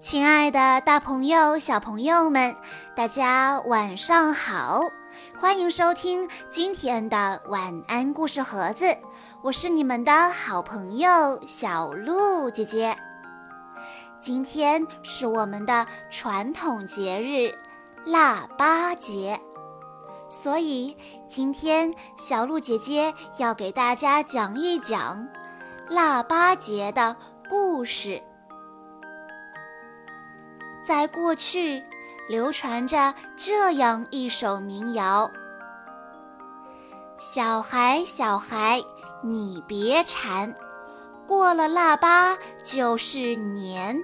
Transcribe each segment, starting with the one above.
亲爱的，大朋友、小朋友们，大家晚上好！欢迎收听今天的晚安故事盒子，我是你们的好朋友小鹿姐姐。今天是我们的传统节日腊八节，所以今天小鹿姐姐要给大家讲一讲腊八节的故事。在过去，流传着这样一首民谣：“小孩，小孩，你别馋，过了腊八就是年。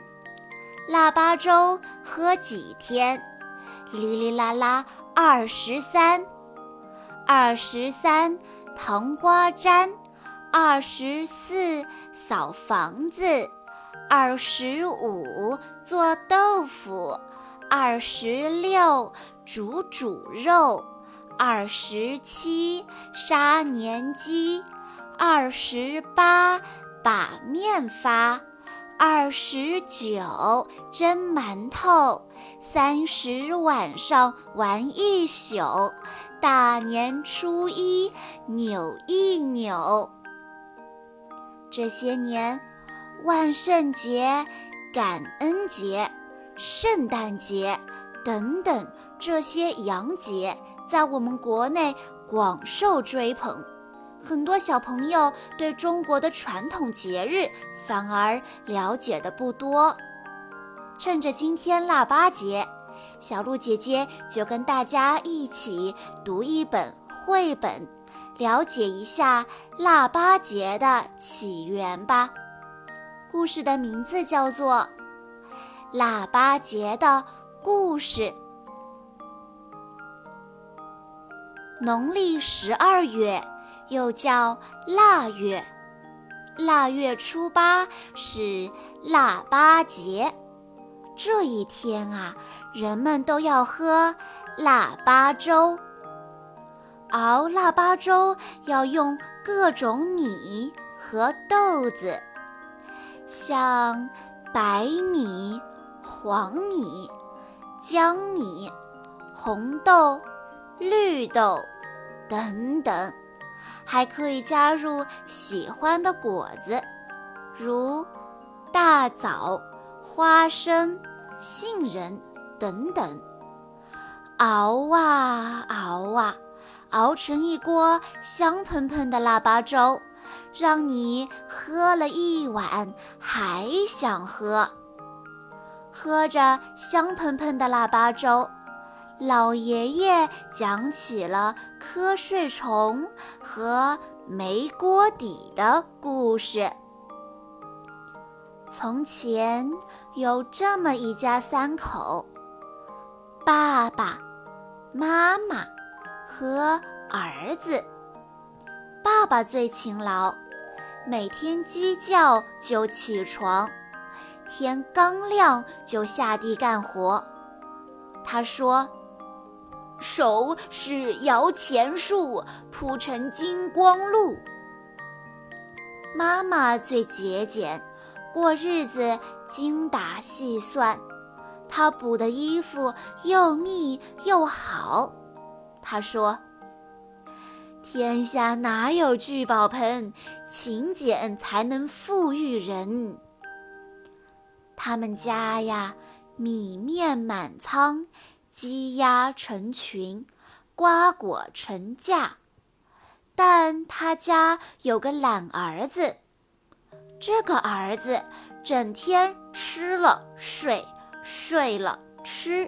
腊八粥喝几天？哩哩啦啦二十三。二十三糖瓜粘，二十四扫房子。”二十五做豆腐，二十六煮煮肉，二十七杀年鸡，二十八把面发，二十九蒸馒头，三十晚上玩一宿，大年初一扭一扭。这些年。万圣节、感恩节、圣诞节等等这些洋节，在我们国内广受追捧。很多小朋友对中国的传统节日反而了解的不多。趁着今天腊八节，小鹿姐姐就跟大家一起读一本绘本，了解一下腊八节的起源吧。故事的名字叫做《腊八节的故事》。农历十二月又叫腊月，腊月初八是腊八节。这一天啊，人们都要喝腊八粥。熬腊八粥要用各种米和豆子。像白米、黄米、江米、红豆、绿豆等等，还可以加入喜欢的果子，如大枣、花生、杏仁等等。熬啊熬啊，熬成一锅香喷喷的腊八粥。让你喝了一碗还想喝，喝着香喷喷的腊八粥，老爷爷讲起了瞌睡虫和煤锅底的故事。从前有这么一家三口，爸爸妈妈和儿子。爸爸最勤劳，每天鸡叫就起床，天刚亮就下地干活。他说：“手是摇钱树，铺成金光路。”妈妈最节俭，过日子精打细算，她补的衣服又密又好。她说。天下哪有聚宝盆？勤俭才能富裕人。他们家呀，米面满仓，鸡鸭成群，瓜果成架。但他家有个懒儿子，这个儿子整天吃了睡，睡了吃，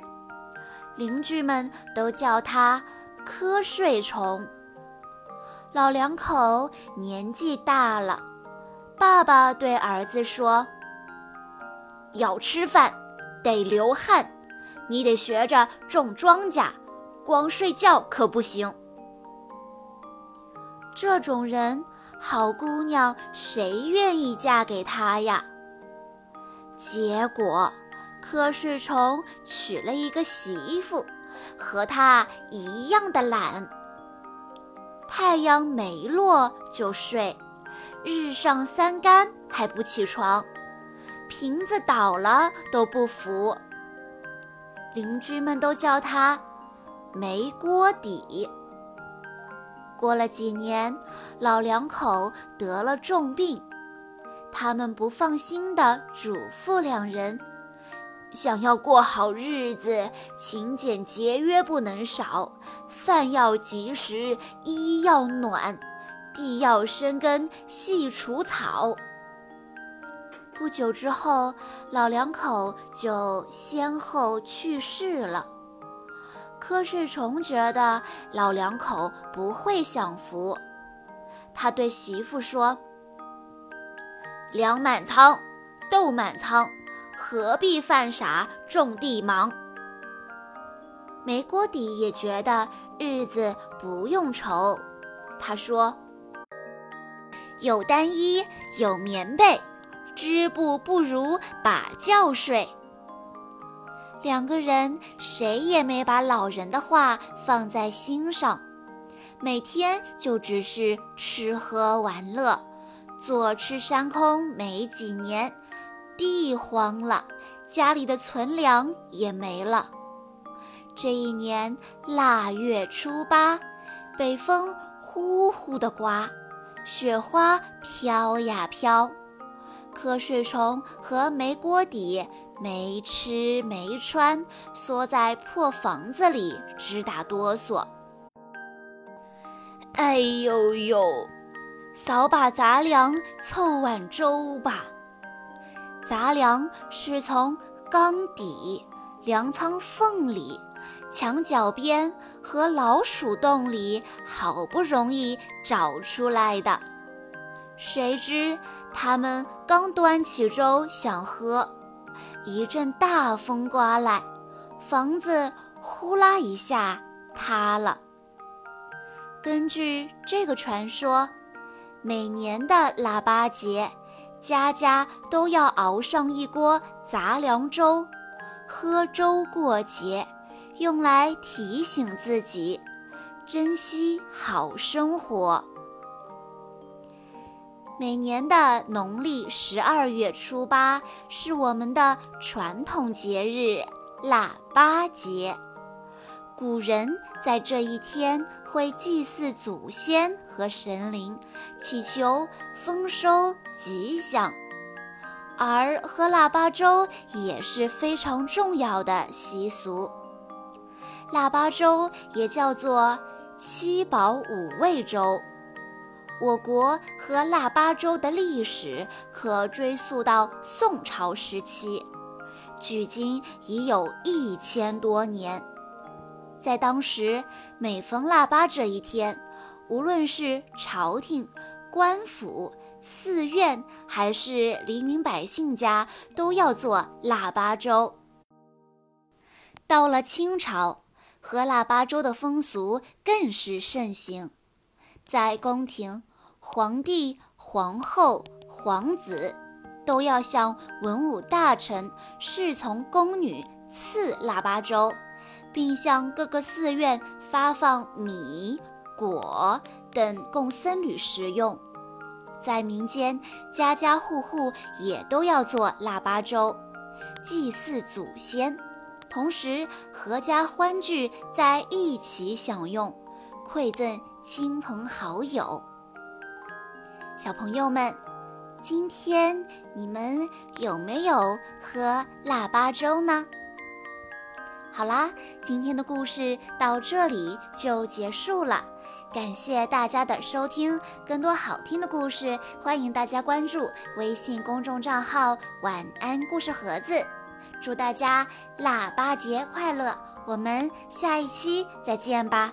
邻居们都叫他瞌睡虫。老两口年纪大了，爸爸对儿子说：“要吃饭，得流汗，你得学着种庄稼，光睡觉可不行。”这种人，好姑娘谁愿意嫁给他呀？结果，瞌睡虫娶了一个媳妇，和他一样的懒。太阳没落就睡，日上三竿还不起床，瓶子倒了都不扶。邻居们都叫他没锅底。过了几年，老两口得了重病，他们不放心地嘱咐两人：想要过好日子，勤俭节约不能少，饭要及时，衣要暖，地要生根细除草。不久之后，老两口就先后去世了。瞌睡虫觉得老两口不会享福，他对媳妇说：“粮满仓，豆满仓，何必犯傻种地忙？”没锅底也觉得日子不用愁，他说：“有单衣，有棉被。”织布不如把觉睡。两个人谁也没把老人的话放在心上，每天就只是吃喝玩乐。坐吃山空没几年，地荒了，家里的存粮也没了。这一年腊月初八，北风呼呼地刮，雪花飘呀飘。瞌睡虫和没锅底、没吃没穿，缩在破房子里直打哆嗦。哎呦呦，扫把杂粮凑碗粥吧。杂粮是从缸底、粮仓缝里、墙角边和老鼠洞里好不容易找出来的。谁知他们刚端起粥想喝，一阵大风刮来，房子呼啦一下塌了。根据这个传说，每年的腊八节，家家都要熬上一锅杂粮粥，喝粥过节，用来提醒自己珍惜好生活。每年的农历十二月初八是我们的传统节日腊八节。古人在这一天会祭祀祖先和神灵，祈求丰收吉祥。而喝腊八粥也是非常重要的习俗。腊八粥也叫做七宝五味粥。我国喝腊八粥的历史可追溯到宋朝时期，距今已有一千多年。在当时，每逢腊八这一天，无论是朝廷、官府、寺院，还是黎民百姓家，都要做腊八粥。到了清朝，喝腊八粥的风俗更是盛行。在宫廷，皇帝、皇后、皇子都要向文武大臣、侍从、宫女赐腊八粥，并向各个寺院发放米、果等供僧侣食用。在民间，家家户户也都要做腊八粥，祭祀祖先，同时阖家欢聚在一起享用，馈赠。亲朋好友，小朋友们，今天你们有没有喝腊八粥呢？好啦，今天的故事到这里就结束了，感谢大家的收听。更多好听的故事，欢迎大家关注微信公众账号“晚安故事盒子”。祝大家腊八节快乐！我们下一期再见吧。